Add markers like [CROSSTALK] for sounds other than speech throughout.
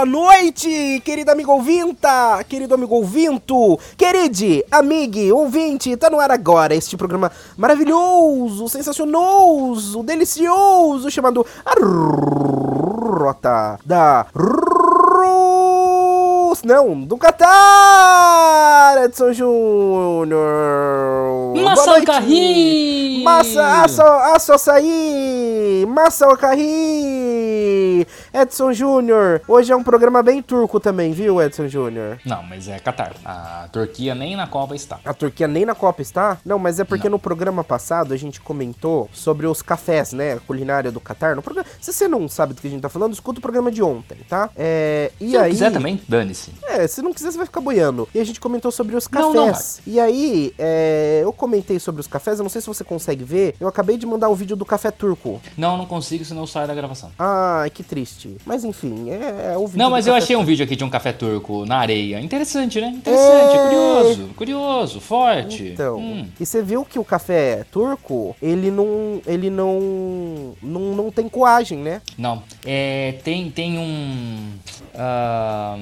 Boa noite, querido amigo ouvinta, querido amigo ouvinto, queride, amigue, ouvinte, tá no ar agora este programa maravilhoso, sensacionoso, delicioso, chamado A Rota da Rus... Não, do Catar, Edson Júnior. Massa noite. Carri! Massa, aço, aço açaí! Massa Ocarri! Edson Júnior. Hoje é um programa bem turco também, viu, Edson Júnior? Não, mas é Qatar. A Turquia nem na Copa está. A Turquia nem na Copa está? Não, mas é porque no programa passado a gente comentou sobre os cafés, né? A culinária do Catar. No programa... Se você não sabe do que a gente tá falando, escuta o programa de ontem, tá? É... E Se aí... não quiser também, dane-se. É, se não quiser, você vai ficar boiando. E a gente comentou sobre os Não, cafés. não e aí, é, eu comentei sobre os cafés, eu não sei se você consegue ver. Eu acabei de mandar um vídeo do café turco. Não, não consigo, senão eu saio da gravação. Ai, que triste. Mas enfim, é, é o vídeo. Não, mas eu achei um vídeo aqui de um café turco na areia. Interessante, né? Interessante, É. curioso, curioso, forte. Então, Hum. e você viu que o café turco, ele não, ele não, não, não tem coagem, né? Não. É, tem, tem um. ah,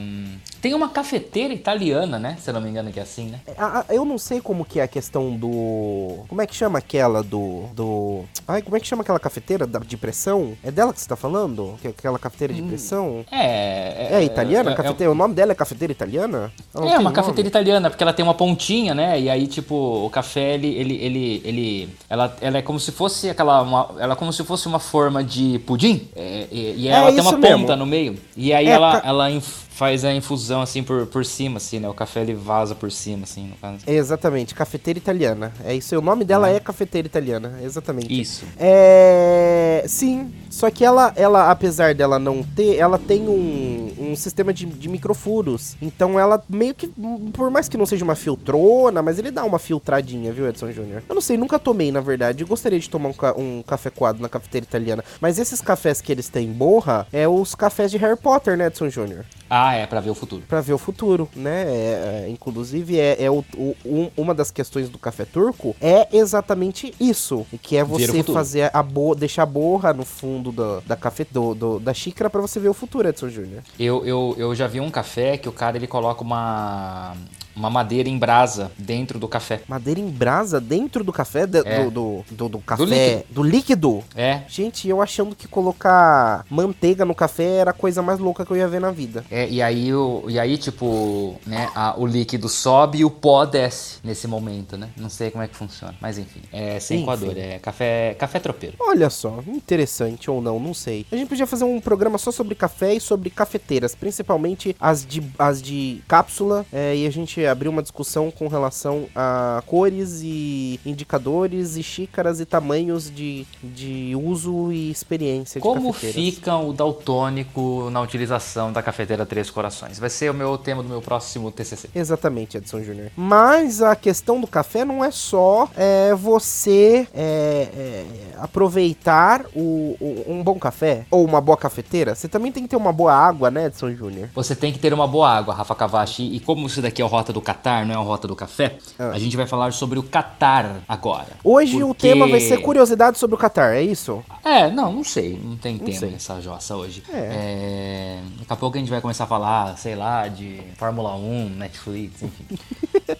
tem uma cafeteira italiana, né? Se eu não me engano, que é assim, né? A- eu não sei como que é a questão do, como é que chama aquela do, do, ai, como é que chama aquela cafeteira de pressão? É dela que você tá falando? Que- Aquela cafeteira de pressão? É. É italiana? é- cafeteira, o nome dela é cafeteira italiana? É, uma cafeteira italiana, porque ela tem uma pontinha, né? E aí, tipo, o café, ele, ele, ele, ele ela, ela é como se fosse aquela, uma, ela é como se fosse uma forma de pudim, é, e, É ela tem uma mesmo. ponta no meio. E aí É, ela, ca- ela inf- faz a infusão, assim, por, por cima, assim, né? O café, ele vaza por cima, assim, no caso. É, exatamente, cafeteira italiana. É isso, aí, o nome dela é cafeteira italiana, exatamente. Isso. É. Sim, só que ela, ela, apesar dela não ter, ela tem um, um sistema de, de microfuros. Então ela meio que, por mais que não seja uma filtrona, mas ele dá uma filtradinha, viu, Edson Júnior? Eu não sei, nunca tomei, na verdade. Eu gostaria de tomar um, ca- um café coado na cafeteira italiana. Mas esses cafés que eles têm borra é os cafés de Harry Potter, né, Edson Júnior? Ah, é, pra ver o futuro. Pra ver o futuro, né? É, é, inclusive, é, é o, o- um- uma das questões do café turco é exatamente isso. Que é você fazer a bo deixar a borra no fundo da, da, café, do, do- da xícara pra você ver o futuro, Edson Júnior. Eu, eu, eu já vi um café que o cara, ele coloca uma, uma madeira em brasa dentro do café. Madeira em brasa dentro do café, de- É. do, do, do, do café, líquido. do líquido. É, Gente, eu achando que colocar manteiga no café era a coisa mais louca que eu ia ver na vida. É, e aí, o, e aí tipo, né, a- o líquido sobe e o pó desce nesse momento, né? Não sei como é que funciona, mas enfim, é sem coador, é café, café tropeiro. Olha só, interessante ou não, não sei. A gente podia fazer um programa só sobre café e sobre cafeteiras, principalmente as de, as de cápsula, é, e a gente abrir uma discussão com relação a cores e indicadores e xícaras e tamanhos de, de uso e experiência Como fica o daltônico na utilização da cafeteira Três Corações? Vai ser o meu tema do meu próximo TCC. Exatamente, Edson Júnior. Mas a questão do café não é só é, você é, é, aproveitar o, o- um bom café ou uma boa cafeteira. Você também tem que ter uma boa água, né, Edson Júnior? Você tem que ter uma boa água, Rafa Cavachi. E como isso daqui é o Rota do Catar, não é o Rota do Café, Ah. a gente vai falar sobre o Catar agora. Hoje o Porque- tema vai ser curiosidade sobre o Qatar, é isso? É, não, não sei. Não tem tema sei. nessa jossa hoje. É. É, Daqui a pouco a gente vai começar a falar, sei lá, de Fórmula 1, Netflix, enfim.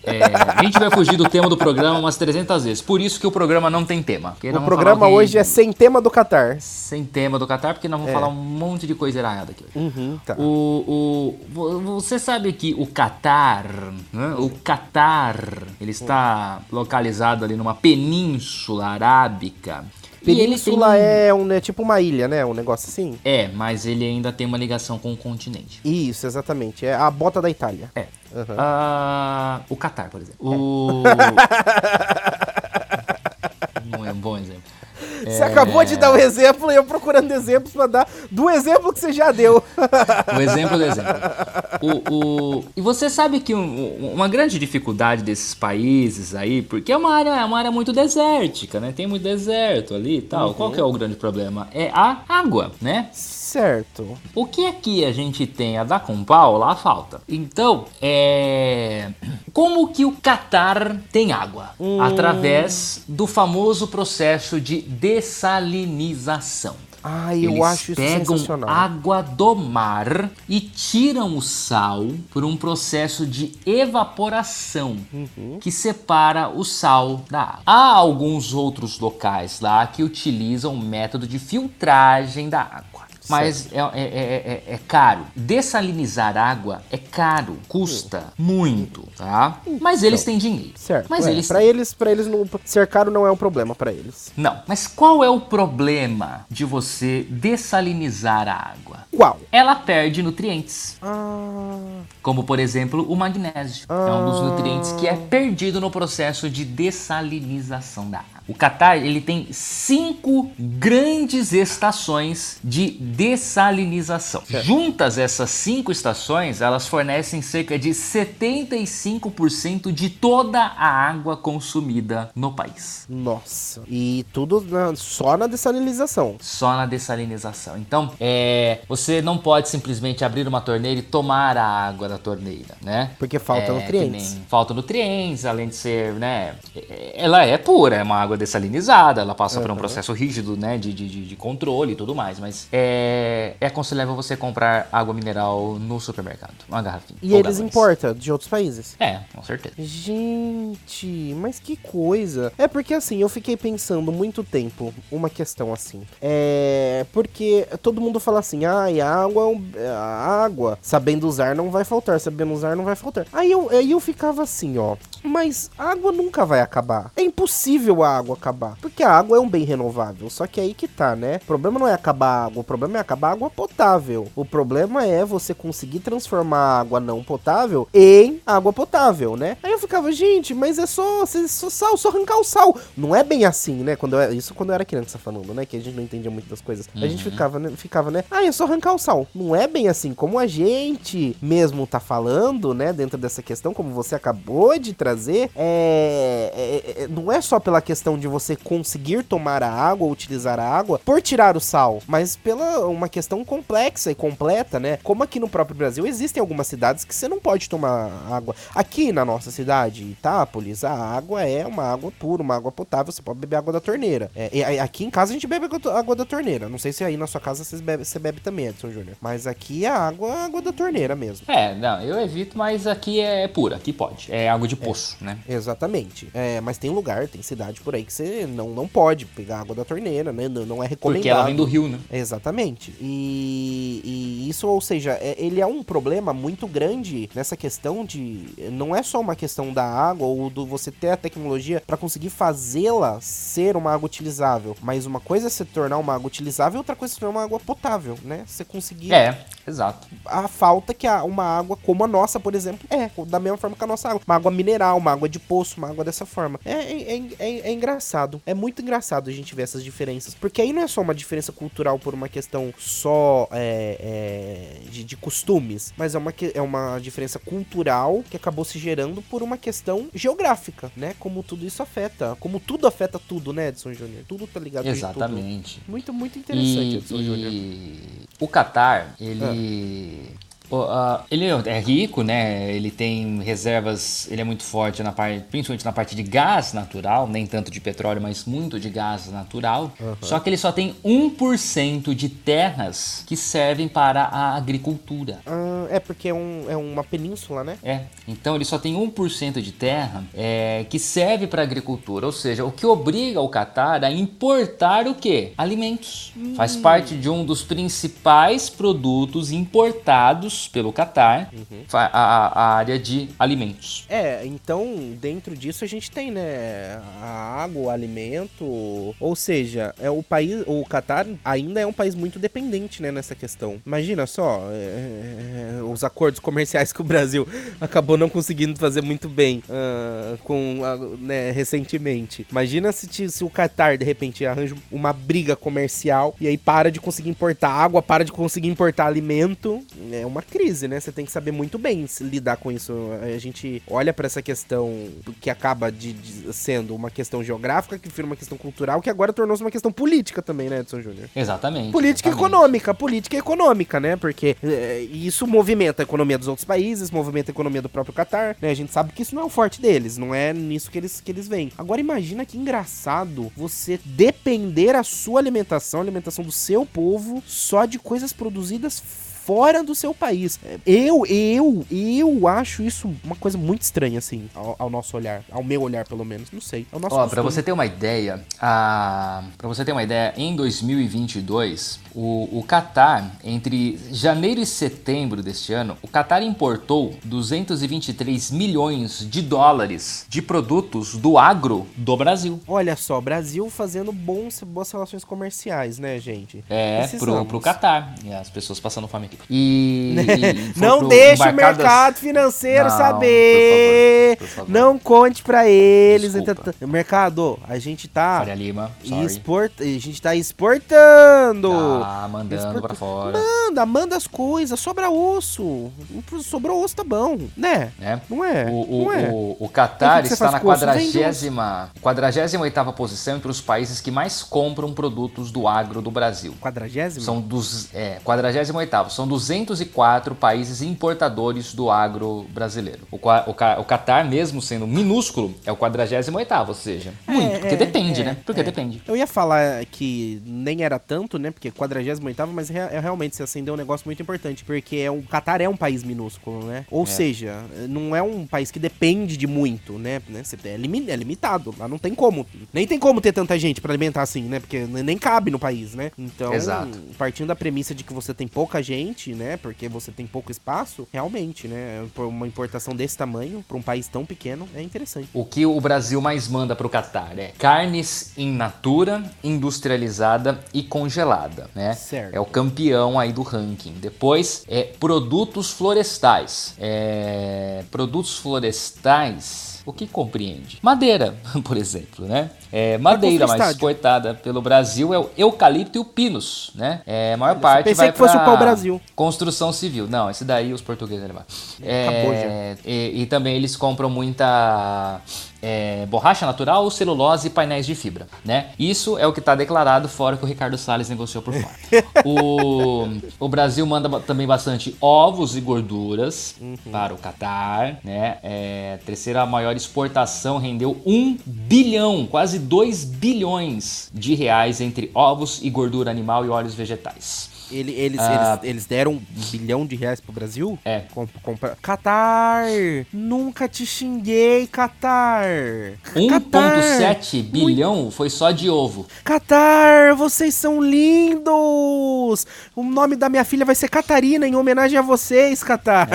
É, a gente vai fugir do tema do programa umas 300 vezes. Por isso que o programa não tem tema. O programa de- hoje é sem tema do Qatar. sem tema do Qatar, porque nós vamos falar um monte de coisa errada aqui hoje. Uhum, tá. O, o, vo- você sabe que o Catar, né? o Catar, ele está localizado ali numa península arábica. Península tem- é, um, é tipo uma ilha, né? Um negócio assim. É, mas ele ainda tem uma ligação com o continente. Isso, exatamente. É a bota da Itália. É. Aham. Ah, o Catar, por exemplo. O... [LAUGHS] Não é um bom exemplo. Você acabou de dar um exemplo e eu procurando exemplos pra dar do exemplo que você já deu. O [LAUGHS] exemplo do exemplo. O, o... E você sabe que um- uma grande dificuldade desses países aí, porque é uma área, é uma área muito desértica, né? Tem muito deserto ali e tal. Qual que é o grande problema? É a água, né? Certo. O que aqui a gente tem a dar com pau, lá falta. Então, é. Como que o Catar tem água? Através do famoso processo de dessalinização. Ai, eu Eles acho isso pegam sensacional. água do mar e tiram o sal por um processo de evaporação Uhum. que separa o sal da água. Há alguns outros locais lá que utilizam o método de filtragem da água. Mas é, é- é- é- é caro. Dessalinizar água é caro, custa muito, tá? Mas eles têm dinheiro. Certo. Mas é, eles Pra eles, pra eles não, ser caro não é um problema pra eles. Não, mas qual é o problema de você dessalinizar a água? Qual? Ela perde nutrientes, Ah, como por exemplo o magnésio. É um dos nutrientes que é perdido no processo de dessalinização da água. O Catar ele tem cinco grandes estações de dessalinização. Juntas essas cinco estações, elas fornecem cerca de 75% de toda a água consumida no país. nossa. E tudo na- só na dessalinização. Só na dessalinização. Então, é, você não pode simplesmente abrir uma torneira e tomar a água da torneira, né? Porque falta É, nutrientes. falta nutrientes, além de ser, né? é- Ela é pura, é uma água dessalinizada, ela passa por um processo rígido, né? De, de, de- controle e tudo mais. Mas é, é aconselhável você comprar água mineral no supermercado, uma garrafinha. E eles importam de outros países. É, com certeza. Gente, mas que coisa. É porque assim, eu fiquei pensando muito tempo uma questão assim. É. Porque todo mundo fala assim, ai, a água, é a água, sabendo usar não vai faltar, sabendo usar não vai faltar. Aí eu, aí eu ficava assim, ó. Mas a água nunca vai acabar. É impossível a água acabar. Porque a água é um bem renovável. Só que aí que tá, né? O problema não é acabar a água, o problema é acabar a água potável. O problema é você conseguir transformar a água não potável em água potável, né? Aí eu ficava, gente, mas é só, cê- só sal, só arrancar o sal. Não é bem assim, né? Quando eu, isso quando eu era criança falando, né? Que a gente não entendia muito das coisas. A gente ficava, né? Ficava, né? Ah, é só arrancar o sal. Não é bem assim. Como a gente mesmo tá falando, né? Dentro dessa questão, como você acabou de trazer, é, é- é- não é só pela questão de você conseguir tomar a água ou utilizar a água por tirar o sal, mas pela uma questão complexa e completa, né? Como aqui no próprio Brasil existem algumas cidades que você não pode tomar água. Aqui na nossa cidade, Itápolis, a água é uma água pura, uma água potável, você pode beber água da torneira. É, e aqui em casa a gente bebe água- da torneira. Não sei se aí na sua casa vocês bebe, você bebe também, Edson Júnior. Mas aqui é água, água da torneira mesmo. É, não, eu evito, mas aqui é pura, aqui pode. É água de poço, né? Exatamente. É, mas tem lugar, tem cidade por aí que você não, não pode pegar água da torneira, né? Não, não é recomendado. Porque ela vem do rio, né? Exatamente. E, e isso, ou seja, é- ele é um problema muito grande nessa questão de. Não é só uma questão da água ou do você ter a tecnologia para conseguir fazê-la ser uma água utilizável. Mas uma coisa é se tornar uma água utilizável, outra coisa é se tornar uma água potável, né? Você conseguir É, exato. a falta que a- uma água como a nossa, por exemplo, é. Da mesma forma que a nossa água. Uma água mineral, uma água de poço, uma água dessa forma. É, é, é- é- é engraçado. É muito engraçado a gente ver essas diferenças. Porque aí não é só uma diferença cultural por uma questão só é, é, de, de costumes, mas é uma, é uma diferença cultural que acabou se gerando por uma questão geográfica, né? Como tudo isso afeta. Como tudo afeta tudo, né, Edson Júnior? Tudo tá ligado. Exatamente. Muito, muito interessante, E, Edson Júnior. o Catar, ele. o- ah, ele é rico, né? Ele tem reservas, ele é muito forte na parte, principalmente na parte de gás natural, nem tanto de petróleo, mas muito de gás natural. Só que ele só tem 1% de terras que servem para a agricultura. Ah, é porque é, um, é uma península, né? É, então ele só tem 1% de terra é, que serve para agricultura, ou seja, o que obriga o Catar a importar o quê? Alimentos. Faz parte de um dos principais produtos importados pelo Catar a, a- a área de alimentos. É, então dentro disso a gente tem, né, a água, o alimento, ou seja, é o país, o Catar ainda é um país muito dependente, né, nessa questão. Imagina só, é, é, os acordos comerciais [LAUGHS] que o Brasil acabou não conseguindo fazer muito bem ah, com, ah, né, recentemente. Imagina se, se o Catar de repente arranja uma briga comercial e aí para de conseguir importar água, para de conseguir importar alimento, é uma crise, né? Você tem que saber muito bem se lidar com isso. A gente olha pra essa questão que acaba de, de- sendo uma questão geográfica, que vira uma questão cultural, que agora tornou-se uma questão política também, né, Edson Júnior? Exatamente. Política exatamente. econômica, política econômica, né? Porque é, isso movimenta a economia dos outros países, movimenta a economia do próprio Catar, né? A gente sabe que isso não é o forte deles, não é nisso que eles, que eles vêm. Agora imagina que engraçado você depender a sua alimentação, a alimentação do seu povo, só de coisas produzidas fora do seu país. Eu, eu, eu acho isso uma coisa muito estranha, assim, ao, ao nosso olhar. Ao meu olhar, pelo menos. Não sei. É Ó, pra costume. você ter uma ideia, a... para você ter uma ideia, em 2022, o, o Qatar, entre janeiro e setembro deste ano, o Qatar importou 223 milhões de dólares de produtos do agro do Brasil. Olha só, Brasil fazendo bons, boas relações comerciais, né, gente? É, pro, Precisamos. pro Qatar. E as pessoas passando fome aqui. E. [LAUGHS] e Não pro- deixa o mercado financeiro Não, saber. por favor, por favor. Não conte pra eles. Então, Mercado, a gente tá Faria Lima, export... a gente tá exportando. Tá mandando Exporta- pra fora. Manda, manda as coisas, sobra osso. Sobrou osso, tá bom, né? Né? Não é? O, o, não é? o, o Qatar está na com osso? Vende quadragésima, quadragésima oitava posição entre os países que mais compram produtos do agro do Brasil. Quadragésimo? São dos, é, 48º, são 204 países importadores do agro brasileiro. O, o, o Qatar, mesmo sendo minúsculo, é o 48º, ou seja, muito, porque é, depende, é, né? Porque é. depende. Eu ia falar que nem era tanto, né? Porque 48 mas é, realmente se acendeu um negócio muito importante. Porque é o Catar é um país minúsculo, né? Ou seja, não é um país que depende de muito, né? né? É, é limitado. Lá não tem como. Nem tem como ter tanta gente pra alimentar assim, né? Porque nem cabe no país, né? Então, Exato. partindo da premissa de que você tem pouca gente, né? Porque você tem pouco espaço, realmente, né? Por uma importação desse tamanho, pra um país tão pequeno, é interessante. O que o Brasil mais manda pro Catar é carnes in natura, industrializada e congelada, né? Certo. É o campeão aí do ranking. Depois é produtos florestais. É, produtos florestais. O que compreende? Madeira, [LAUGHS] por exemplo, né? É, madeira mais exportada pelo Brasil é o eucalipto e o pinus, né? É, a maior parte pensei vai que fosse o pau-brasil. Construção civil. Não, esse daí os portugueses levaram. Acabou É, e, e também eles compram muita é, borracha natural, celulose e painéis de fibra, né? Isso é o que está declarado fora que o Ricardo Salles negociou por fora. [LAUGHS] o, o Brasil manda também bastante ovos e gorduras Uhum. para o Catar, né? É, a terceira maior exportação rendeu 1 bilhão, quase 2 bilhões de reais entre ovos e gordura animal e óleos vegetais. Ele- eles, Ah. eles, eles deram um bilhão de reais pro Brasil? É. Com, compra... Qatar! Nunca te xinguei, Qatar! Qatar! 1,7 bilhão foi só de ovo. Qatar, vocês são lindos! O nome da minha filha vai ser Catarina, em homenagem a vocês, Qatar!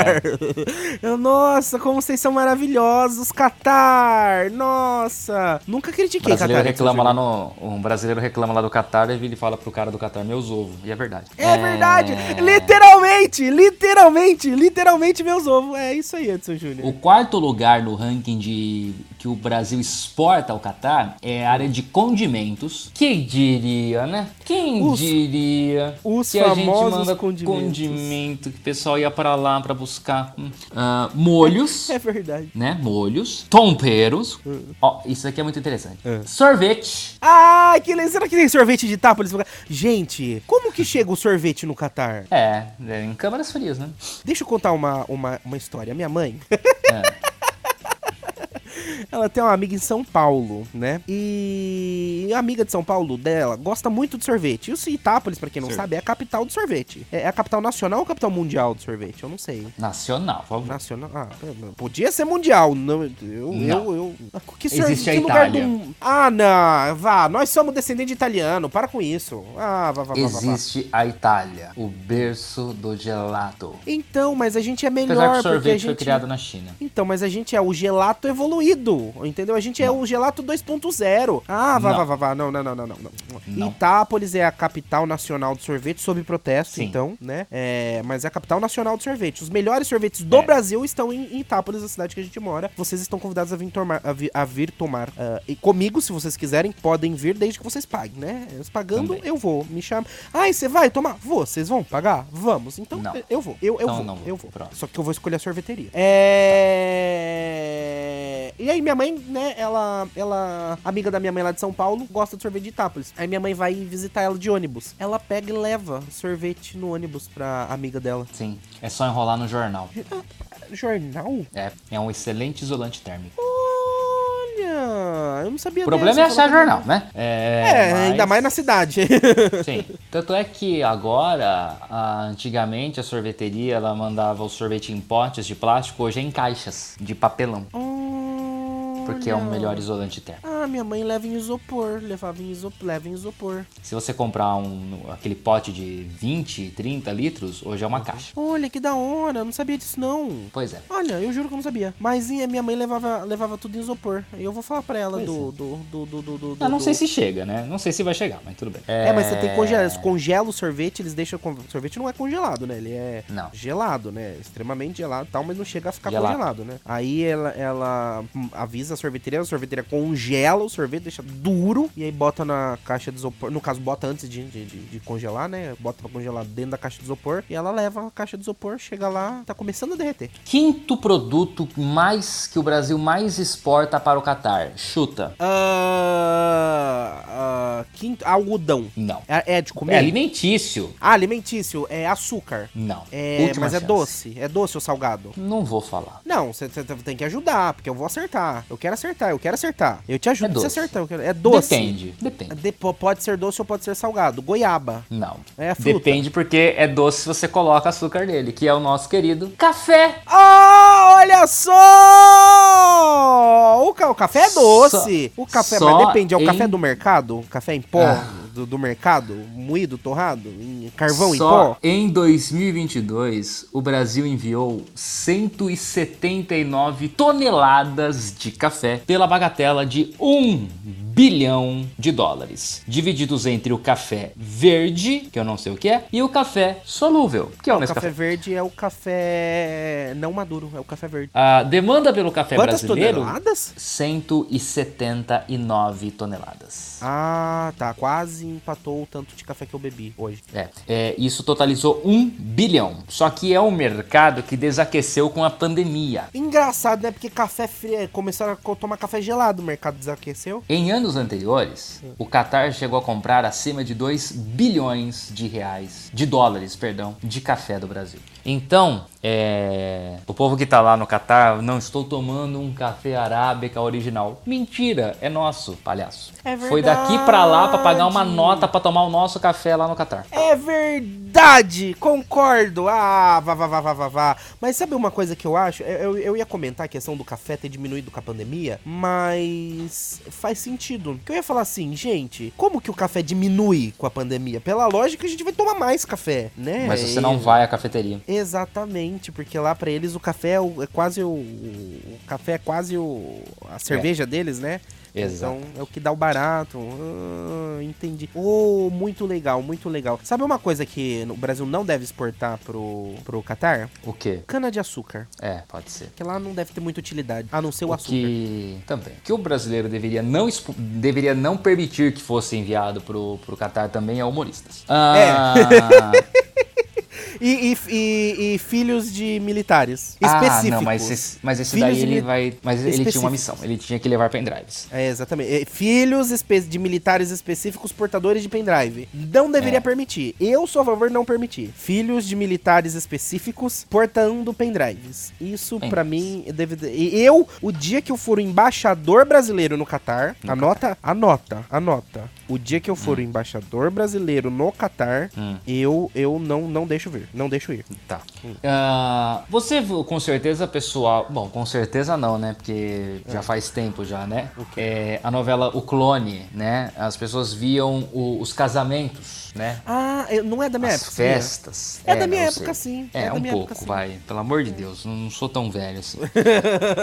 [LAUGHS] Eu, Nossa, como vocês são maravilhosos, Qatar! Nossa! Nunca critiquei brasileiro Qatar. reclama lá no. Um brasileiro reclama lá do Catar e ele fala pro cara do Catar, meus ovos. E é verdade. É verdade! Literalmente! Literalmente! Literalmente meus ovos! É isso aí, Edson Júnior. O quarto lugar no ranking de que o Brasil exporta ao Catar é a área de condimentos. Quem diria, né? Quem Os- diria os que a gente famosos manda condimentos. condimento, que o pessoal ia pra lá pra buscar hum, ah, molhos. [LAUGHS] É verdade. Né, molhos, tomperos. Ó, isso aqui é muito interessante. É. Sorvete. Ah, que le- será que tem sorvete de Itápolis? Gente, como que chega o sorvete no Catar? É, é, em câmaras frias, né? Deixa eu contar uma, uma, uma história. Minha mãe, É. [LAUGHS] ela tem uma amiga em São Paulo, né? E a amiga de São Paulo dela gosta muito de sorvete. E o Itápolis, pra quem não Sorvete. sabe, é a capital do sorvete. É a capital nacional ou capital mundial do sorvete? Eu não sei. Nacional, por favor. Nacional. Ah, podia ser mundial. Não, eu, Não. eu, eu. Que Existe a Itália. do- Ah, não. Vá, nós somos descendente de italiano. Para com isso. Ah, vá, vá, vá, vá, vá. Existe a Itália, o berço do gelato. Então, mas a gente é Apesar que melhor o porque a sorvete gente. foi criado na China. Então, mas a gente é o gelato evoluído, entendeu? A gente é o gelato 2.0. Ah, vá, Não. vá, vá, vá. Não, não, não, não, não, não. Não. Itápolis é a capital nacional do sorvete, sob protesto, Sim. então, né? É, mas é a capital nacional do sorvete. Os melhores sorvetes do É. Brasil estão em, em Itápolis, a cidade que a gente mora. Vocês estão convidados a vir tomar, a vi- a vir tomar. ah, e comigo, se vocês quiserem, podem vir desde que vocês paguem, né? Eles pagando, Também. eu vou. Me chama. Ai, você vai tomar? Vou. Vocês vão pagar? Vamos. Então, Não. eu vou. Eu, eu Então vou. não vou. Eu vou. Pronto. Só que eu vou escolher a sorveteria. É. E aí, minha mãe, né, ela, ela, amiga da minha mãe lá de São Paulo, gosta de sorvete de Itápolis. Aí minha mãe vai visitar ela de ônibus. Ela pega e leva sorvete no ônibus pra amiga dela. Sim, é só enrolar no jornal. Jornal? É, é um excelente isolante térmico. Olha, eu não sabia O problema dessa, é achar jornal, né? É, É, mas- ainda mais na cidade. [LAUGHS] Sim. Tanto é que agora, antigamente, a sorveteria ela mandava o sorvete em potes de plástico, hoje é em caixas de papelão. Porque é o Olha. melhor isolante térmico. Ah, minha mãe leva em isopor, levava em isopor, leva em isopor. Se você comprar um, aquele pote de 20, 30 litros, hoje é uma caixa. Olha, que da hora, eu não sabia disso não. Pois é. Olha, eu juro que eu não sabia. Mas minha mãe levava, levava tudo em isopor. Eu vou falar pra ela do, é. do, do, do, do, do- Eu não sei se chega, né? Não sei se vai chegar, mas tudo bem. É, mas você tem que congelar. Você congela o sorvete, eles deixam. O sorvete não é congelado, né? Ele é Não. gelado, né? Extremamente gelado e tal, mas não chega a ficar Gelado. congelado, né? Aí ela, ela avisa a sorveteria, a sorveteria congela o sorvete, deixa duro, e aí bota na caixa de isopor. No caso, bota antes de, de, de- de congelar, né? Bota pra congelar dentro da caixa de isopor, e ela leva a caixa de isopor, chega lá, tá começando a derreter. Quinto produto mais que o Brasil mais exporta para o Catar. Chuta. Ah, ah, quinto, algodão. Não. É, é de comer? É alimentício. Ah, alimentício, é açúcar. Não. É, Última mas é chance. doce. É doce ou salgado? Não vou falar. Não, você tem que ajudar, porque eu vou acertar. Eu quero acertar, eu quero acertar. Eu te ajudo É pra você doce. acertar. quero- É doce. Depende. Depende. De- po- pode ser doce ou pode ser salgado. Goiaba. Não. É fruta. Depende porque é doce se você coloca açúcar nele, que é o nosso querido café. Ah, olha só! O, ca- o café é doce. o café, só mas depende, é o em- café do mercado? O café em pó Ah. Do, do mercado? Moído, torrado? Em carvão em Só pó? em 2022, o Brasil enviou 179 toneladas de café pela bagatela de 1 bilhão de dólares, divididos entre o café verde, que eu não sei o que é, e o café solúvel, que é o O café Nescafé. verde é o café não maduro, é o café verde. A demanda pelo café Quantas brasileiro, toneladas? 179 toneladas. Ah, tá. Quase empatou o tanto de café que eu bebi hoje. É, é, isso totalizou 1 bilhão. Só que é um mercado que desaqueceu com a pandemia. Engraçado, né? Porque café frio. Começaram a tomar café gelado, o mercado desaqueceu. Em anos anteriores, o Qatar chegou a comprar acima de 2 bilhões de reais, de dólares, perdão, de café do Brasil. Então, é, o povo que tá lá no Qatar, não estou tomando um café arábica original. Mentira, é nosso, palhaço. É Foi daqui pra lá pra pagar uma verdade. nota pra tomar o nosso café lá no Qatar. É verdade! Concordo! Ah, vá, vá, vá, vá, vá, vá. Mas sabe uma coisa que eu acho? Eu, eu, eu ia comentar a questão do café ter diminuído com a pandemia, mas faz sentido. Que eu ia falar assim, gente, como que o café diminui com a pandemia? Pela lógica, a gente vai tomar mais café, né? Mas você não vai à cafeteria. Exatamente, porque lá pra eles o café é, o- é quase o, o café é quase o a cerveja deles, né? Exato. Então é o que dá o barato. Ah, entendi. Oh, muito legal, muito legal. Sabe uma coisa que o Brasil não deve exportar pro pro Catar? O quê? Cana de açúcar. É, pode ser. Que lá não deve ter muita utilidade, a não ser o, O açúcar. que também. Que o brasileiro deveria não, expo- deveria não permitir que fosse enviado pro, pro Qatar também é humoristas. Ah, [LAUGHS] E, e, e- e filhos de militares. Ah, Específicos. não, mas esse, mas esse Filhos daí ele vai. Mas ele tinha uma missão. Ele tinha que levar pendrives. É, exatamente. Filhos de militares específicos portadores de pendrive. Não deveria É. permitir. Eu sou a favor de não permitir. Filhos de militares específicos portando pendrives. Isso, pra mim, deve. Eu, o dia que eu for o embaixador brasileiro no Catar, anota, anota, anota. O dia que eu for o embaixador brasileiro no Catar, Hum. eu, eu não, não deixo vir. Não deixo ir. Tá. Ah, você viu, com certeza, pessoal. Bom, com certeza não, né? Porque já faz tempo já, né? É, a novela O Clone, né? As pessoas viam o- os casamentos, né? Ah, não é da minha As época. festas. É da minha eu época, sim. É, É um minha pouco, época, vai. Pelo amor de Deus, não, não sou tão velho assim. [LAUGHS]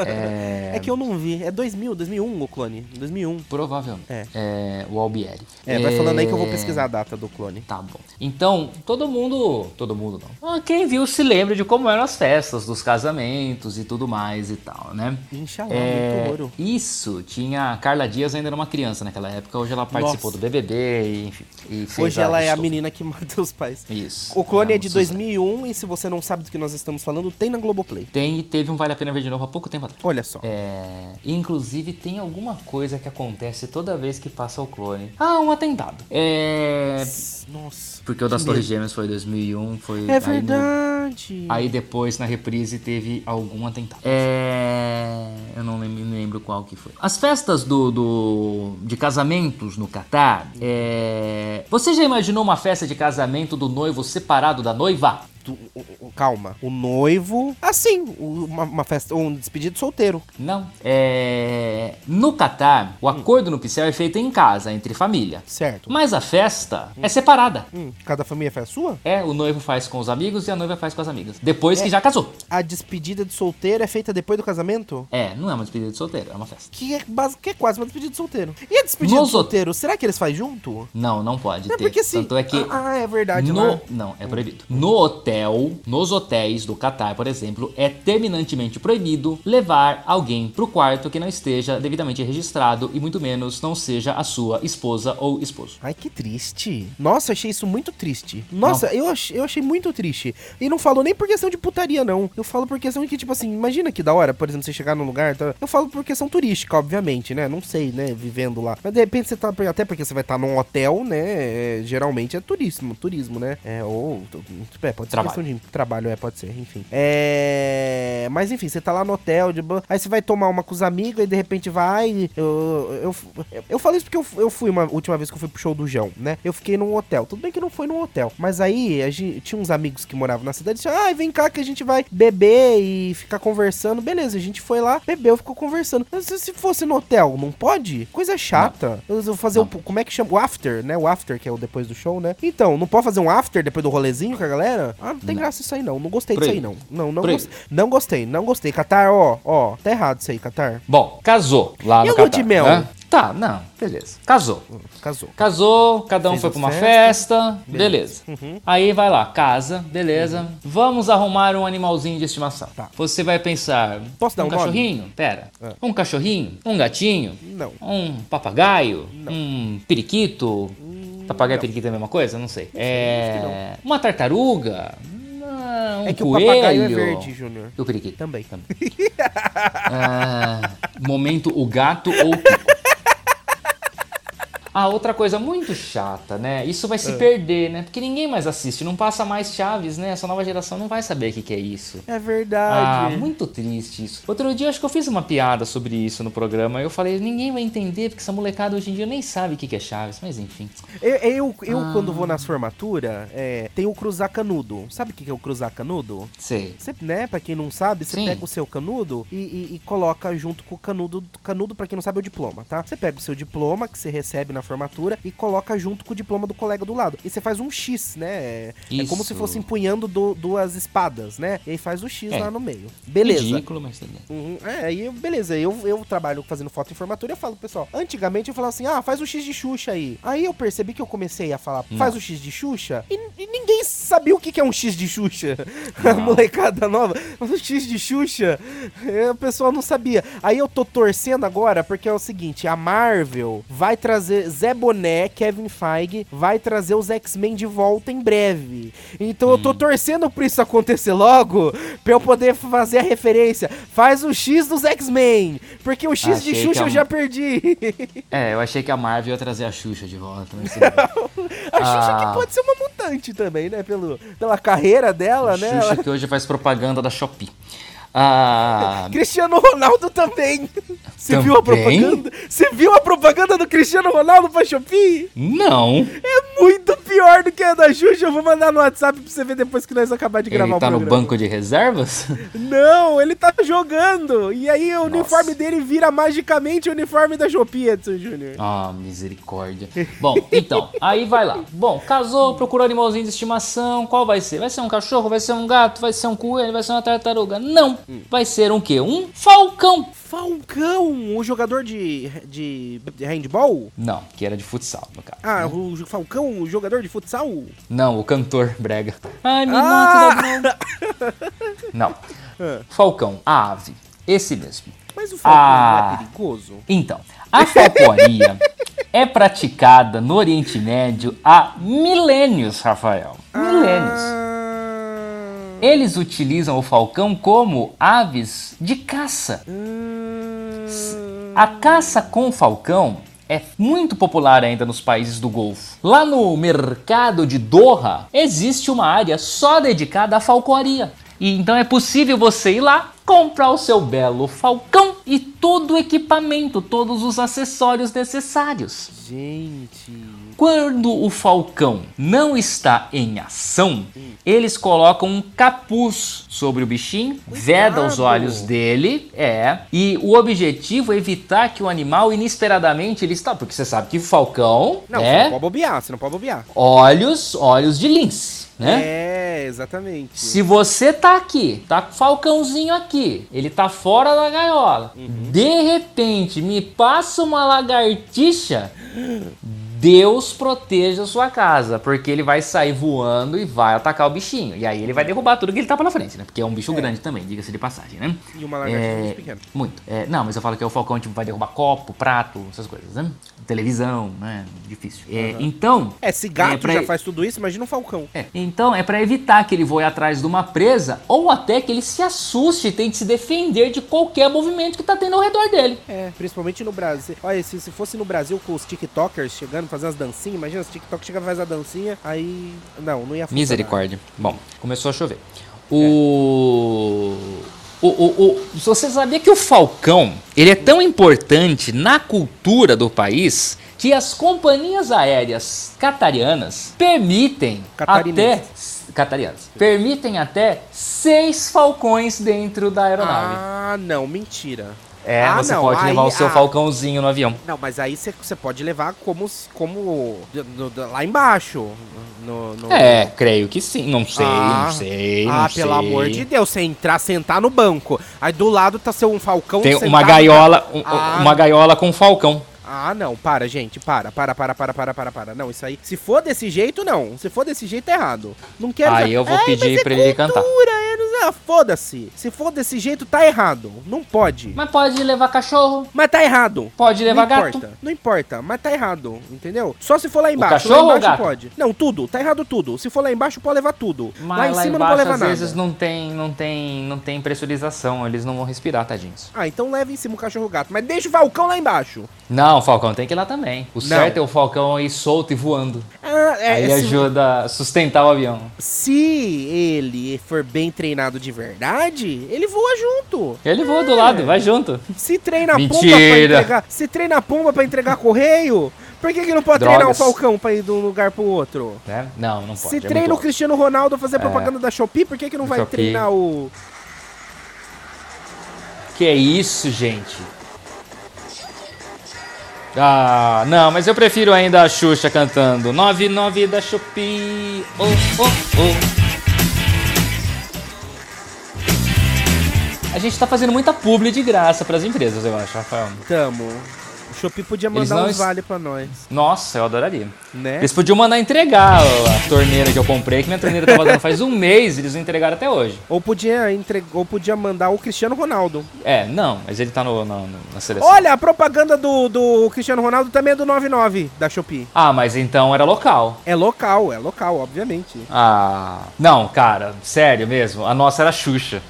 é, É que eu não vi. É 2000, 2001 o clone. 2001. Provavelmente. É. É, o Albieri. É, vai falando aí que eu vou É, pesquisar a data do clone. Tá bom. Então, todo mundo. Todo mundo não. Ah, Quem viu se lembra de como eram as festas, dos casamentos e tudo mais e tal, né? Inxalá, É, muito ouro. isso, tinha. A Carla Dias ainda era uma criança naquela época, hoje ela participou Nossa. do BBB e, enfim. e fez Hoje ela é a menina que [LAUGHS] mata os pais. Isso. O clone é, um de sucesso. 2001 e se você não sabe do que nós estamos falando, tem na Globoplay. Tem e teve um Vale a Pena Ver de Novo há pouco tempo atrás. Olha só. É, inclusive tem alguma coisa que acontece toda vez que passa o clone. Ah, um atentado. É. Nossa. Porque o das Torres. Gêmeas foi 2001, foi. É aí no- verdade. Aí depois, na reprise, teve algum atentado. É. Eu não lembro, não lembro qual que foi. As festas do, do- de casamentos no Catar. É... Você já imaginou uma festa de casamento do noivo separado da noiva? Tu- o- o- calma. O noivo. Assim, uma, uma festa. Um despedido solteiro. Não. É... No Catar, o acordo nupcial é feito em casa, entre família. Certo. Mas a festa é separada. Hum, cada família faz a sua? É, o noivo faz com os amigos e a noiva faz com as amigas. Depois que já casou. A despedida de solteiro é feita depois do casamento? É, não é uma despedida de solteiro, é uma festa. Que é, que é quase uma despedida de solteiro. E a despedida Nos de solteiro, será que eles fazem junto? Não, não pode É ter. porque assim. Tanto é que Ah, é verdade. No, lá. não, é proibido. No hotel, nos hotéis do Catar, por exemplo, é terminantemente proibido levar alguém pro quarto que não esteja devidamente registrado e muito menos não seja a sua esposa ou esposo. Ai, que triste. Nossa, achei isso muito triste. Nossa, eu achei, eu achei muito triste. E não falo nem por questão de putaria, não. Eu falo por questão de que, tipo assim, imagina que da hora, por exemplo, você chegar num lugar. tá? Eu falo por questão turística, obviamente, né? Não sei, né? Vivendo lá. Mas de repente você tá. Até porque você vai estar num hotel, né? é, geralmente é turismo, turismo, né? É, ou. É, pode ser Trabalho. questão de trabalho, é, pode ser, enfim. É. Mas enfim, você tá lá no hotel, de. Aí você vai tomar uma com os amigos e de repente vai. Eu, eu, eu, eu falo isso porque eu, eu fui uma última vez que eu fui pro show do João, né? Eu fiquei num hotel. Tudo bem que não foi num hotel. Mas aí a gente, tinha uns amigos que moravam na cidade e disseram: ah, vem cá que a gente vai beber e ficar conversando. Beleza, a gente foi lá, bebeu, ficou conversando. Mas se- se fosse no hotel, não pode? Coisa chata. Eu vou fazer o. Como é que chama? O after, né? O after, que é o depois do show, né? Então, não pode fazer um after depois do rolezinho com a galera? Ah, não tem graça isso aí não. Não gostei disso aí não. Não, não, gostei, não gostei, não gostei. Catar, ó, ó, tá errado isso aí, Catar. Bom, casou lá E no a lua Catar. de mel? né? Tá, não, beleza. Casou. Casou. Casou, cada um Fez foi pra uma festa. festa, beleza. Uhum. Aí vai lá, casa, beleza. Vamos arrumar um animalzinho de estimação. Tá. Você vai pensar, Posso dar um um nome? cachorrinho? Pera. É. Um cachorrinho? Um gatinho? Não. Um papagaio? Um periquito? Papagaio e periquito é a mesma coisa? Não sei. É... Uma tartaruga? Um é que coelho. o papagaio é verde, Júnior. E o periquito? Também. [LAUGHS] Ah, momento o gato ou o pico. Ah, outra coisa muito chata, né? Isso vai É. se perder, né? Porque ninguém mais assiste, não passa mais Chaves, né? Essa nova geração não vai saber o que, que é isso. É Ah, verdade. muito triste isso. Outro dia acho que eu fiz uma piada sobre isso no programa. Eu falei, ninguém vai entender, porque essa molecada hoje em dia nem sabe o que, que é Chaves, mas enfim. Eu, eu, eu, Ah. quando vou nas formaturas, é, tem o cruzar canudo. Sabe o que que é o cruzar canudo? Sei. Você, né, pra quem não sabe, você Sim. pega o seu canudo e, e- e coloca junto com o canudo. Canudo, pra quem não sabe, é o diploma, tá? Você pega o seu diploma que você recebe na formatura e coloca junto com o diploma do colega do lado. E você faz um X, né? É, é como se fosse empunhando du- duas espadas, né? E aí faz o X É. lá no meio. Beleza. Ridículo, mas tudo. Uhum, É, aí beleza, eu, eu trabalho fazendo foto em formatura e eu falo, pessoal, antigamente eu falava assim, ah, faz o X de Xuxa aí. Aí eu percebi que eu comecei a falar, faz o X de Xuxa, e, e ninguém sabia o que que é um X de Xuxa. [LAUGHS] A molecada nova. Mas o X de Xuxa, é, o pessoal não sabia. Aí eu tô torcendo agora, porque é o seguinte, a Marvel vai trazer Zé Boné, Kevin Feige, vai trazer os X-Men de volta em breve. Então eu tô torcendo pra isso acontecer logo, pra eu poder fazer a referência. Faz o X dos X-Men, porque o X Achei de Xuxa a- eu já perdi. [LAUGHS] É, eu achei que a Marvel ia trazer a Xuxa de volta. mas. A Xuxa Ah. que pode ser uma mutante também, né? Pelo, pela carreira dela, né? Xuxa Ela- que hoje faz propaganda da Shopee. Ah, [LAUGHS] Cristiano Ronaldo também. Você viu a Também? propaganda? Você viu a propaganda do Cristiano Ronaldo pra Shopee? não. É muito pior do que a da Xuxa. Eu vou mandar no WhatsApp pra você ver depois que nós acabar de gravar Ele tá o no programa. banco de reservas? [LAUGHS] Não, ele tá jogando. E aí o uniforme dele vira magicamente o uniforme da Shopee, Edson Júnior. Ah, misericórdia. Bom, então, aí vai lá. Bom, casou, procurou animalzinho de estimação. Qual vai ser? Vai ser um cachorro? Vai ser um gato? Vai ser um coelho? Vai ser uma tartaruga? Não. Vai ser um quê? Um falcão. Falcão, o jogador de, de handball? Não, que era de futsal, no caso. Ah, o Falcão, o jogador de futsal? Não, o cantor brega. Ai, me Ah! mata da Não. [LAUGHS] Falcão, a ave. Esse mesmo. Mas o Falcão Ah. não é perigoso? Então, a falcoaria [LAUGHS] é praticada no Oriente Médio há milênios, Rafael. Milênios. Ah, Eles utilizam o falcão como aves de caça. hum, A caça com falcão é muito popular ainda nos países do Golfo. Lá no mercado de Doha existe uma área só dedicada à falcoaria. E então é possível você ir lá, comprar o seu belo falcão e todo o equipamento, todos os acessórios necessários. Gente. Quando o falcão não está em ação, eles colocam um capuz sobre o bichinho, veda os olhos dele, é, e o objetivo é evitar que o animal inesperadamente ele está, porque você sabe que o falcão Não, você é não pode bobear, você não pode bobear. olhos, olhos de lince, né? É, exatamente. Se você tá aqui, tá com o falcãozinho aqui, ele tá fora da gaiola, de repente me passa uma lagartixa, Deus proteja a sua casa, porque ele vai sair voando e vai atacar o bichinho. E aí ele vai derrubar tudo que ele tá pela frente, né? Porque é um bicho grande também, diga-se de passagem, né? E uma lagartixa É, muito pequena. Muito. É, não, mas eu falo que o falcão tipo, vai derrubar copo, prato, essas coisas, né? Televisão, né? Difícil. É, então. É, se gato é pra- já faz tudo isso, imagina um falcão. é, então é pra evitar que ele voe atrás de uma presa ou até que ele se assuste e tente se defender de qualquer movimento que tá tendo ao redor dele. É, principalmente no Brasil. Olha, se, se fosse no Brasil com os TikTokers chegando, fazendo as dancinhas, imagina, os TikTok chega e faz a dancinha, aí. Não, não ia funcionar. Misericórdia. Bom, começou a chover. O... O, o, o- você sabia que o falcão ele é tão importante na cultura do país que as companhias aéreas catarianas permitem até catarianas permitem até seis falcões dentro da aeronave. Ah, não, mentira. É, Ah, você não, pode levar aí- o seu ah. falcãozinho no avião. Não, mas aí você pode levar como. como no- no- lá embaixo. No, no- É, creio que sim. Não sei, Ah. não sei. Ah, não pelo sei. amor de Deus, você entrar, sentar no banco. Aí do lado tá seu um falcão Tem uma gaiola, um- Ah. uma gaiola com falcão. Ah, não, para, gente, para, para, para, para, para, para, para. Não, isso aí, se for desse jeito, não. Se for desse jeito, é errado. Não quero... Aí eu vou Ai, pedir mas é pra ele cantar. cultura, é, não- ah, foda-se. Se for desse jeito, tá errado. Não pode. Mas pode levar cachorro, Mas tá errado. pode levar não gato. importa, não importa, mas tá errado, entendeu? Só se for lá embaixo, cachorro lá ou embaixo gato? pode. Não, tudo, tá errado tudo. Se for lá embaixo, pode levar tudo. Mas lá em cima não pode levar às nada. vezes não tem, não tem, não tem pressurização, eles não vão respirar, tadinhos. Ah, então leva em cima o cachorro gato, mas deixa o falcão lá embaixo. Não, o falcão tem que ir lá também. O Não. certo é o falcão ir solto e voando. Ah, é, Aí se, ajuda a sustentar o avião. se ele for bem treinado de verdade, ele voa junto. Ele voa do lado, vai junto. Se treina a pomba pra entregar, se treina pomba pra entregar correio, por que, que não pode treinar o Drogas. falcão pra ir de um lugar pro outro? Né? Não, não pode. Se é treina o. Cristiano Ronaldo a fazer propaganda da Shopee, por que, que não vai Shopee. treinar o. Que é isso, gente? Ah, não, mas eu prefiro ainda a Xuxa cantando 99 da Shopee. Oh, oh, oh. A gente tá fazendo muita publi de graça pras empresas, eu acho, Rafael. Tamo. Shopee podia mandar não uns vale pra nós, Nossa, eu adoraria. né? Eles podiam mandar entregar a torneira que eu comprei, que minha torneira tá vazando faz um mês, eles não entregaram até hoje. Ou podia entre... ou podia mandar o Cristiano Ronaldo. É, não, mas ele tá no, no- no- na seleção. Olha, a propaganda do, do Cristiano Ronaldo também é do 99 da Shopee. Ah, mas então era local. É local, é local, obviamente. Ah, não, cara, sério mesmo. A nossa era Xuxa.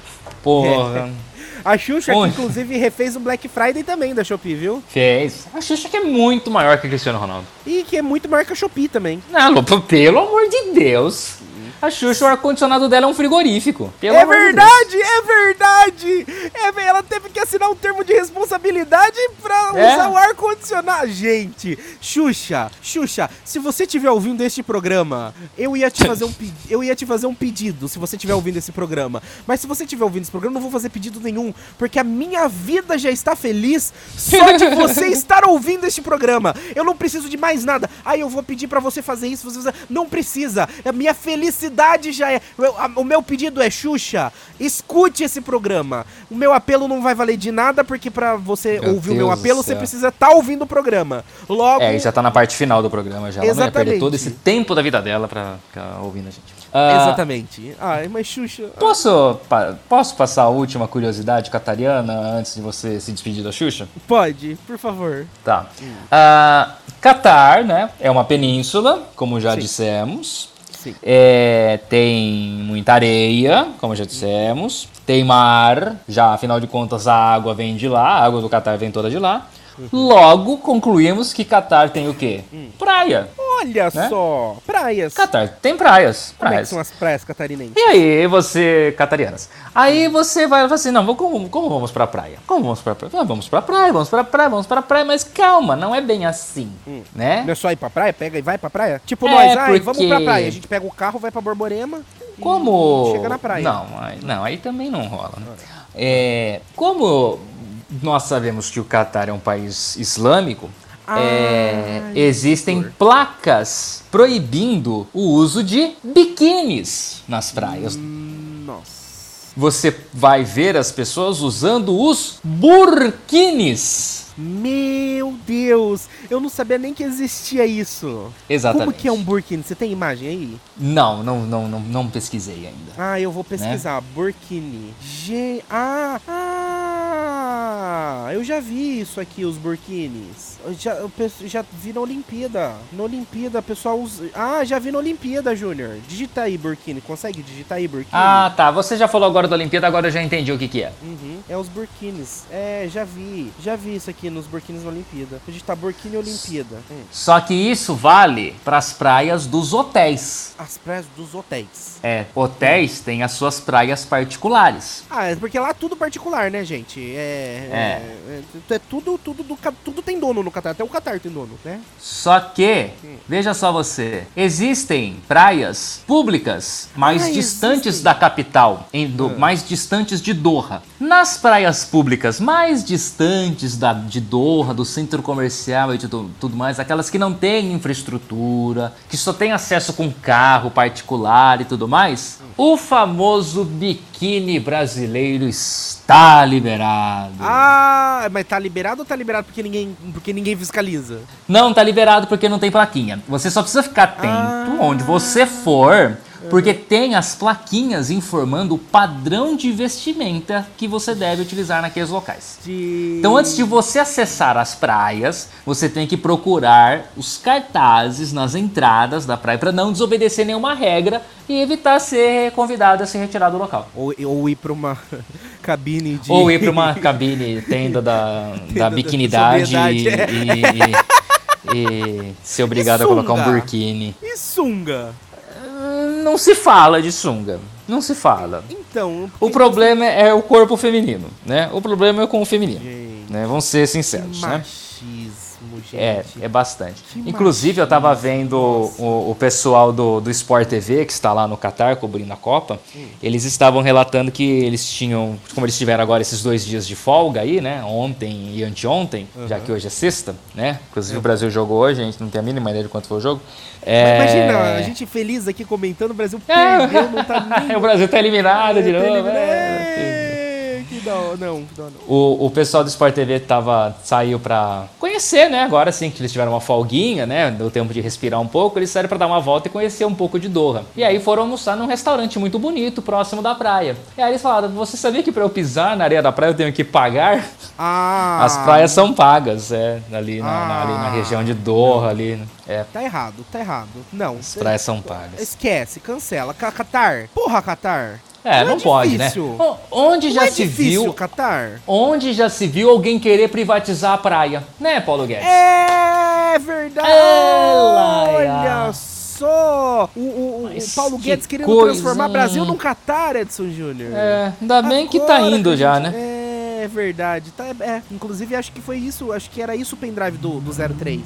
Porra, [LAUGHS] A Xuxa, que inclusive refez o Black Friday também da Shopee, viu? fez. A Xuxa que é muito maior que o Cristiano Ronaldo. E que é muito marca Shopee também. Não, pelo amor de Deus. A Xuxa, o ar-condicionado dela é um frigorífico. Pelo é amor de Deus. verdade, é verdade! É, ela teve que assinar um termo de responsabilidade pra É. usar o ar-condicionado. Gente, Xuxa, Xuxa, se você estiver ouvindo este programa, eu ia te fazer um eu ia te fazer um pedido se você estiver ouvindo esse programa. Mas se você estiver ouvindo esse programa, eu não vou fazer pedido nenhum, porque a minha vida já está feliz só de [LAUGHS] você estar ouvindo este programa. Eu não preciso de mais nada. Aí eu vou pedir pra você fazer isso, você fazer... não precisa. A minha felicidade já é. O meu pedido é Xuxa, escute esse programa. O meu apelo não vai valer de nada porque pra você Meu ouvir o meu Deus apelo você precisa estar ouvindo o programa. Logo, É, e já tá na parte final do programa já. Ela não ia perder Exatamente. todo esse tempo da vida dela pra ficar ouvindo a gente. Ah, exatamente. Ai, mas Xuxa. Posso, pa- posso passar a última curiosidade catariana antes de você se despedir da Xuxa? Pode, por favor. Tá. Ah, Catar, né? É uma península, como já Sim. dissemos. Sim. É, tem muita areia, como já dissemos. Tem mar, já afinal de contas a água vem de lá, a água do Catar vem toda de lá. Logo, concluímos que Catar tem o quê? Praia. Olha Né? só, praias. Catar tem praias. Como é praias. são as praias catarinenses? E aí, você, catarianas, aí você vai falar assim, não, vou- como, como vamos pra praia? Como vamos pra praia? Ah, vamos pra praia, vamos pra praia, vamos pra praia, mas calma, não é bem assim, né? Não é só ir pra praia, pega e vai pra praia? Tipo É, nós, ai, porque- vamos pra praia. A gente pega o carro, vai pra Borborema. Como... Chega na praia. Não, aí, não, aí também não rola, né? É, como nós sabemos que o Catar é um país islâmico, é, Ai, existem placas proibindo o uso de biquínis nas praias. Nossa. Você vai ver as pessoas usando os burquinis. Meu Deus, eu não sabia nem que existia isso. Exatamente. Como que é um burkini? Você tem imagem aí? Não, não, não, não, não pesquisei ainda. Ah, eu vou pesquisar. Né? Burkini. Ge... Ah, ah, eu já vi isso aqui, os burkinis. Eu já, eu já vi na Olimpíada. Na Olimpíada, o pessoal usa... Ah, já vi na Olimpíada, Júnior. Digita aí, burkini. Consegue digitar aí, burkini? Ah, tá. Você já falou agora da Olimpíada, agora eu já entendi o que, que é. Uhum, é os burkinis. É, já vi. Já vi isso aqui nos burkinis na Olimpíada. Digitar burkini Olimpíada. Hum. Só que isso vale para as praias dos hotéis. As praias dos hotéis. É, hotéis têm as suas praias particulares. Ah, é porque lá é tudo particular, né, gente? É. É, é, é tudo, tudo, do, tudo tem dono no Catar. Até o Catar tem dono, né? Só que, veja só você, existem praias públicas mais Ah, distantes existem. da capital, em do- mais distantes de Doha. Nas praias públicas mais distantes da, de Doha, do centro comercial e de tu- tudo mais, aquelas que não têm infraestrutura, que só tem acesso com carro particular e tudo mais, o famoso biquíni brasileiro está liberado. Ah, mas tá liberado ou tá liberado porque ninguém, porque ninguém fiscaliza? Não, tá liberado porque não tem plaquinha. Você só precisa ficar atento Ah. onde você for, porque tem as plaquinhas informando o padrão de vestimenta que você deve utilizar naqueles locais. De... Então, antes de você acessar as praias, você tem que procurar os cartazes nas entradas da praia para não desobedecer nenhuma regra e evitar ser convidado a se retirar do local. Ou, ou ir pra uma [LAUGHS] cabine de. Ou ir para uma cabine, tenda da, [LAUGHS] Tenda da da biquinidade e, sobriedade, e- e ser obrigado a colocar um burkini. E sunga? Não se fala de sunga. Não se fala. Então. O problema é o corpo feminino, né? O problema é com o feminino. Gente, Né? Vamos ser sinceros, né? Machismo, gente. É, é bastante. Que Inclusive, eu tava machismo, vendo o, o pessoal do, do Sport TV, que está lá no Catar cobrindo a Copa, Hum. eles estavam relatando que eles tinham, como eles tiveram agora esses dois dias de folga aí, né? Ontem e anteontem, já que hoje é sexta, né? Inclusive o Brasil jogou hoje, a gente não tem a mínima ideia de quanto foi o jogo. É... Imagina, a gente feliz aqui comentando, o Brasil É. perdeu, não tá [LAUGHS] nem... o Brasil tá eliminado de Tá novo. eliminado. é. Da Não, não, não. não. O, o pessoal do Sport TV tava, saiu pra conhecer, né? Agora sim que eles tiveram uma folguinha, né? Deu tempo de respirar um pouco, eles saíram pra dar uma volta e conhecer um pouco de Doha. E aí foram almoçar num restaurante muito bonito, próximo da praia. E aí eles falaram: Você sabia que pra eu pisar na areia da praia eu tenho que pagar? Ah. As praias são pagas, é, ali na, na- ali na Ah. região de Doha, ali. É, Tá errado, tá errado. Não. as praias são pagas. Esquece, cancela. Ca- Qatar. Porra, Qatar. É, Não não, é pode, né? difícil. Onde Não já é se difícil, viu? Qatar. Onde já se viu alguém querer privatizar a praia? Né, Paulo Guedes? É verdade. Ela, Olha só. O, o- o Paulo que Guedes querendo coisa, transformar Brasil num Qatar, Edson Júnior. É, ainda bem que tá Agora indo que já, gente- né? É verdade. Tá, é, inclusive, acho que foi isso. Acho que era isso o pendrive do, do 03.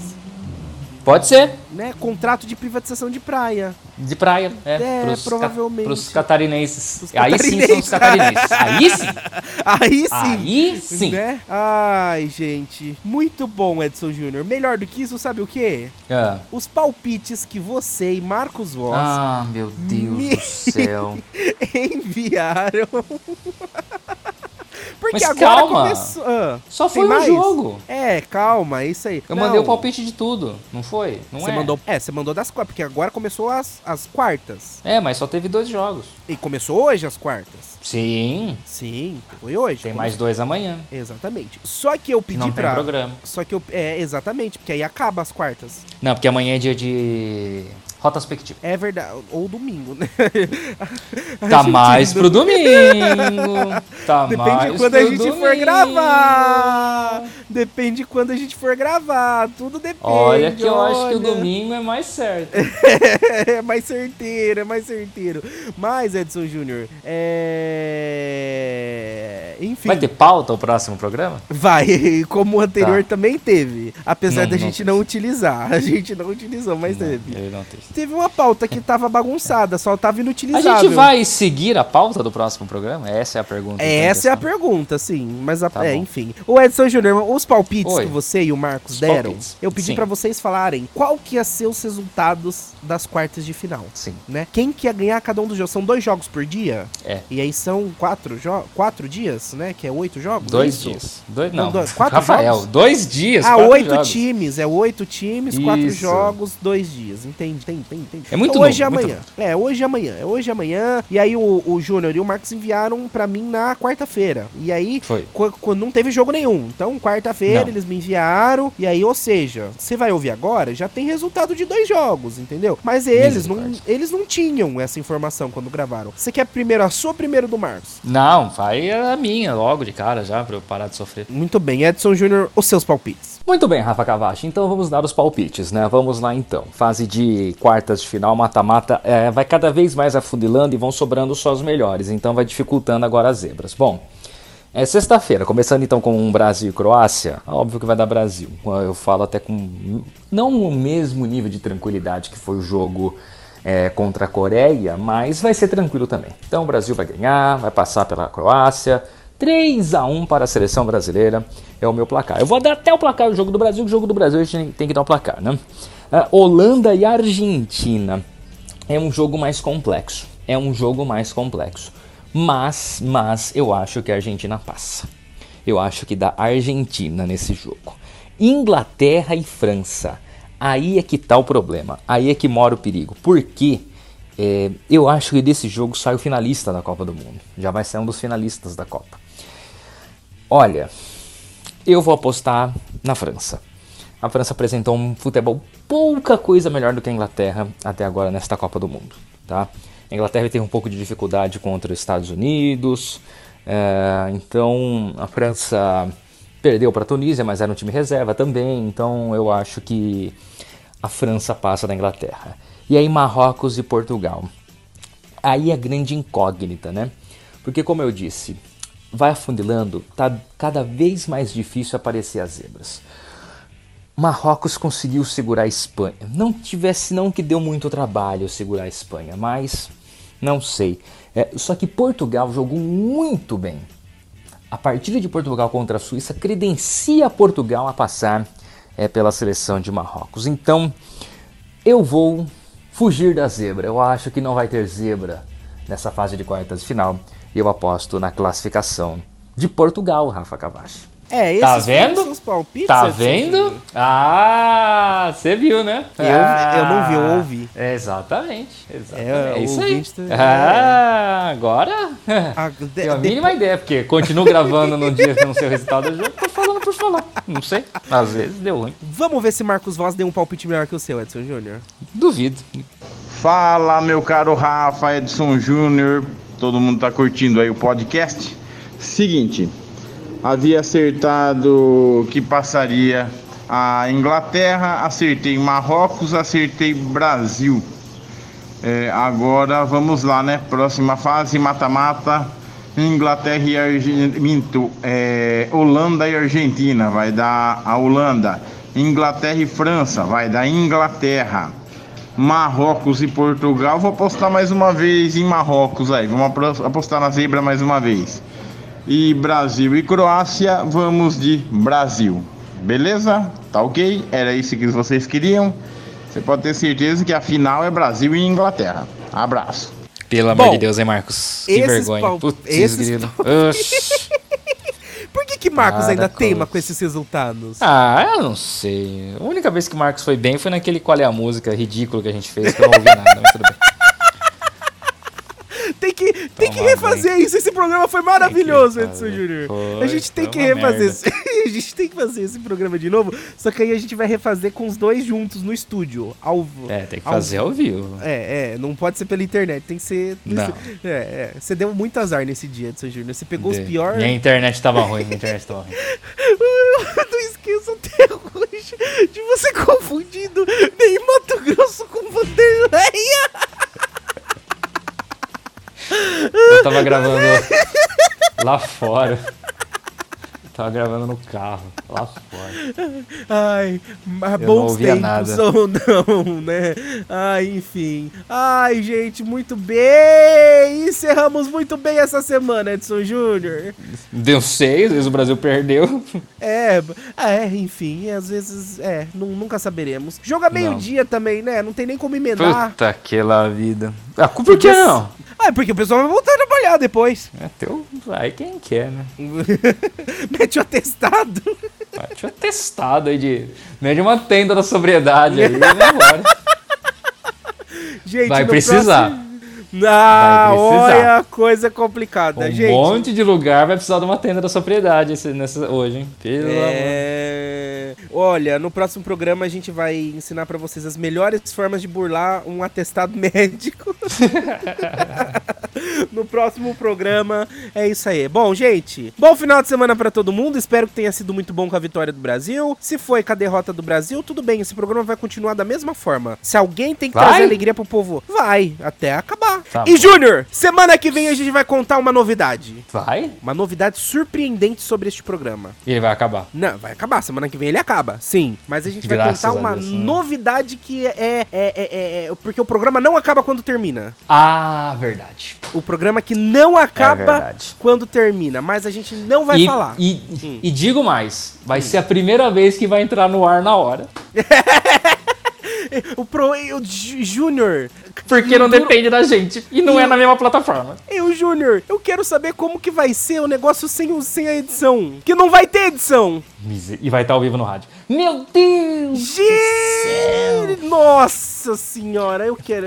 Pode ser. Né? Contrato de privatização de praia. De praia, é. É, pros ca- provavelmente. pros catarinenses. Pros Aí sim são os catarinenses. Aí sim. [LAUGHS] Aí sim. Aí sim. Né? Ai, gente. Muito bom, Edson Júnior. Melhor do que isso, sabe o quê? Ah. Os palpites que você e Marcos Voss Ah, meu Deus Me- do céu. [LAUGHS] enviaram. [LAUGHS] Porque Mas agora calma. começou. Ah, Só tem foi um mais? jogo. É, calma, é isso aí. Eu Não, mandei o palpite de tudo, não foi? Não Você é? mandou. É, você mandou das quartas, porque agora começou as, as quartas. É, mas só teve dois jogos. E começou hoje as quartas. Sim, Sim, foi hoje. tem começou. mais dois amanhã. Exatamente. Só que eu pedi não tem pra. programa. Só que eu. É, exatamente, porque aí acaba as quartas. Não, porque amanhã é dia de retrospectiva. É verdade. Ou domingo, né? [LAUGHS] Tá mais pro domingo. [LAUGHS] Tá Depende mais de quando a gente for domingo. gravar. Depende de quando a gente for gravar. Tudo depende. Olha que eu acho que o domingo é mais certo. [LAUGHS] é mais certeiro, é mais certeiro. Mas, Edson Júnior, é. Enfim. Vai ter pauta o próximo programa? Vai, [LAUGHS] como o anterior Tá. também teve. Apesar Não, da não gente teve. não utilizar. [LAUGHS] A gente não utilizou, mas teve. Não tem. Teve uma pauta que tava bagunçada, só tava A inutilizável. gente vai seguir a pauta do próximo programa? Essa é a pergunta. então, Essa é a pergunta, sim. Mas, a, Tá é, enfim. O Edson Júnior, os palpites Oi. que você e o Marcos Os deram, palpites. eu pedi pra vocês falarem qual que ia ser os resultados das quartas de final. Sim. Né? Quem que ia ganhar cada um dos jogos? São dois jogos por dia? É. E aí são quatro, jo quatro dias, né? Que é oito jogos? Dois isso? dias. Dois, Não, não, dois- quatro [LAUGHS] Rafael, jogos? dois dias. Ah, quatro oito jogos. times. É oito times, quatro Isso. jogos, dois dias. Entende? Entendi, entendi, entendi. É muito Hoje e novo, muito amanhã. É, hoje e amanhã. É hoje e amanhã. E aí o, o Júnior e o Marcos enviaram pra mim na quarta-feira. E aí, Foi. quando não teve jogo nenhum. Então, Não. eles me enviaram. E aí, ou seja, você vai ouvir agora, já tem resultado de dois jogos, entendeu? Mas eles não, eles não tinham essa informação quando gravaram. Você quer primeiro a sua, primeiro do Marcos? Não, vai a minha logo de cara já, pra eu parar de sofrer. Muito bem, Edson Júnior, os seus palpites. Muito bem, Rafa Cavachi, então vamos dar os palpites, né? Vamos lá então. Fase de quartas de final, mata-mata, é, vai cada vez mais afundilando e vão sobrando só os melhores, então vai dificultando agora as zebras. Bom, é sexta-feira, começando então com um Brasil e Croácia, óbvio que vai dar Brasil. Eu falo até com não o mesmo nível de tranquilidade que foi o jogo é, contra a Coreia, mas vai ser tranquilo também. Então o Brasil vai ganhar, vai passar pela Croácia. 3 a 1 para a seleção brasileira é o meu placar. Eu vou dar até o placar do jogo do Brasil, que o jogo do Brasil a gente tem que dar o placar, né? Ah, Holanda e Argentina é um jogo mais complexo. É um jogo mais complexo. Mas, mas eu acho que a Argentina passa. Eu acho que dá Argentina nesse jogo. Inglaterra e França. Aí é que tá o problema. Aí é que mora o perigo. Por quê? É, eu acho que desse jogo sai o finalista da Copa do Mundo. Já vai ser um dos finalistas da Copa. Olha, eu vou apostar na França. A França apresentou um futebol pouca coisa melhor do que a Inglaterra até agora nesta Copa do Mundo, tá? A Inglaterra teve um pouco de dificuldade contra os Estados Unidos, é, então a França perdeu para a Tunísia, mas era um time reserva também, então eu acho que a França passa da Inglaterra. E aí Marrocos e Portugal. Aí é grande incógnita, né? Porque como eu disse, vai afundilando, tá cada vez mais difícil aparecer as zebras. Marrocos conseguiu segurar a Espanha. Não tivesse não que deu muito trabalho segurar a Espanha, mas não sei. É, só que Portugal jogou muito bem. A partida de Portugal contra a Suíça credencia Portugal a passar é, pela seleção de Marrocos. Então eu vou fugir da zebra. Eu acho que não vai ter zebra nessa fase de quartas de final. E eu aposto na classificação de Portugal, Rafa Cavacho. É, esses Tá vendo? seus palpites, Tá Edson vendo? Ah, você viu, né? Eu- eu não vi, eu Ah, ouvi. Exatamente. exatamente. É, É, isso aí. tá- Ah, agora. Ah, [LAUGHS] de- Tenho a de- mínima ideia, porque continuo gravando no dia que não sei o resultado, eu já tô falando por falar. Não sei. Às vezes deu ruim. Vamos ver se Marcos Voz deu um palpite melhor que o seu, Edson Júnior. Duvido. Fala, meu caro Rafa Edson Júnior. Todo mundo tá curtindo aí o podcast? Seguinte, havia acertado que passaria a Inglaterra, acertei Marrocos, acertei Brasil. É, agora vamos lá, né? Próxima fase, mata-mata. Inglaterra e Argentina. É, Holanda e Argentina, vai dar a Holanda. Inglaterra e França, vai dar Inglaterra. Marrocos e Portugal, vou apostar mais uma vez em Marrocos aí. Vamos apostar na zebra mais uma vez. E Brasil e Croácia, vamos de Brasil. Beleza? Tá ok? Era isso que vocês queriam. Você pode ter certeza que a final é Brasil e Inglaterra. Abraço. Pelo amor Bom, de Deus, hein, Marcos? Que vergonha. Putz, esses grilo. [LAUGHS] Por que, que Marcos ainda teima coisa. com esses resultados? Ah, eu não sei. A única vez que o Marcos foi bem foi naquele Qual é a Música ridículo que a gente fez, que eu não ouvi nada, mas tudo bem. Tem que, refazer isso. Esse programa foi maravilhoso, Edson. Júnior. A gente tem que refazer. [LAUGHS] a gente tem que fazer esse programa de novo. Só que aí a gente vai refazer com os dois juntos no estúdio. Ao, É, tem que ao- fazer ao vivo. É, é, não pode ser pela internet, tem que ser. Não. É, é. Você deu muito azar nesse dia, Edson Júnior. Você pegou os De- piores. Minha internet tava ruim, minha internet tava ruim. [LAUGHS] Eu não esqueço até hoje de você [LAUGHS] confundindo nem Mato Grosso com Vanderleia. Eu tava gravando lá fora. Tava gravando no carro, lá fora. Ai, mas Eu bons tempos nada. [LAUGHS] ou não, né? Ai, enfim. Ai, gente, muito bem. Encerramos muito bem essa semana, Edson Júnior. Deu seis, às vezes o Brasil perdeu. É, é, enfim, às vezes, é, nu- nunca saberemos. Joga meio-dia também, né? Não tem nem como emendar. Puta aquela vida. Ah, por que não? É porque o pessoal vai voltar a trabalhar depois. É teu. Aí quem quer, né? [LAUGHS] Mete o atestado. Tinha testado aí de. Não é de uma tenda da sobriedade aí, vambora. Gente, Vai precisar. próximo- Ah, Vai precisar. olha, coisa complicada, Um gente. monte de lugar vai precisar de uma tenda da sobriedade esse, nessa, hoje, hein? Pelo amor. É... Olha, no próximo programa a gente vai ensinar pra vocês as melhores formas de burlar um atestado [LAUGHS] médico. [LAUGHS] no próximo programa é isso aí. Bom, gente, bom final de semana pra todo mundo. Espero que tenha sido muito bom com a vitória do Brasil. Se foi com a derrota do Brasil, tudo bem. Esse programa vai continuar da mesma forma. Se alguém tem que Vai? trazer alegria pro povo, vai até acabar. Tá e. Júnior, semana que vem a gente vai contar uma novidade. Vai? Uma novidade surpreendente sobre este programa. E ele vai acabar. Não, vai acabar. Semana que vem ele acaba. Sim. Mas a gente vai Graças contar a uma Deus, né? novidade que é, é, é, é- é- Porque o programa não acaba quando termina. Ah, verdade. O programa que não acaba É quando termina. Mas a gente não vai e, falar. E, e digo mais, vai ser a primeira vez que vai entrar no ar na hora. [LAUGHS] [LAUGHS] O Pro. O Jú- Júnior. Porque não depende da gente. E não é na mesma plataforma. Eu, Júnior, eu quero saber como que vai ser o negócio sem, o- sem a edição. Que não vai ter edição. E vai estar ao vivo no rádio. Meu Deus! Gente! Nossa senhora, eu quero.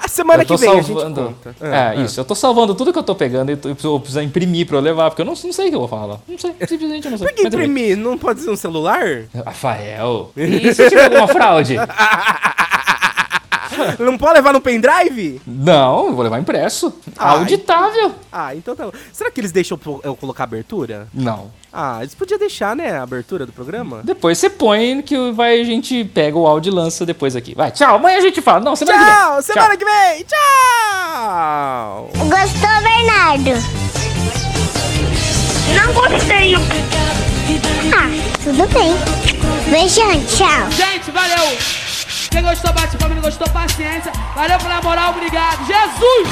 A semana que vem a salvando. gente conta. Ah, é, isso. Eu tô salvando tudo que eu tô pegando e eu preciso, imprimir pra eu levar, porque eu não, não sei o que eu vou falar. Não sei, simplesmente eu não sei. Por que imprimir? Não pode ser um celular? Rafael. E se tiver alguma fraude? [LAUGHS] [LAUGHS] Não pode levar no pendrive? Não, eu vou levar impresso. Ai. Auditável. Ah, então tá bom. Será que eles deixam eu colocar abertura? Não. Ah, eles podiam deixar, né, a abertura do programa? Depois você põe que vai, a gente pega o áudio e lança depois aqui. Vai, tchau. Amanhã a gente fala. Não, semana que vem. Tchau, semana que vem! Tchau! Gostou, Bernardo? Não gostei. Ah, tudo bem. Beijão, tchau. Gente, valeu! Quem gostou, bate família gostou, paciência. Valeu pela moral, obrigado. Jesus!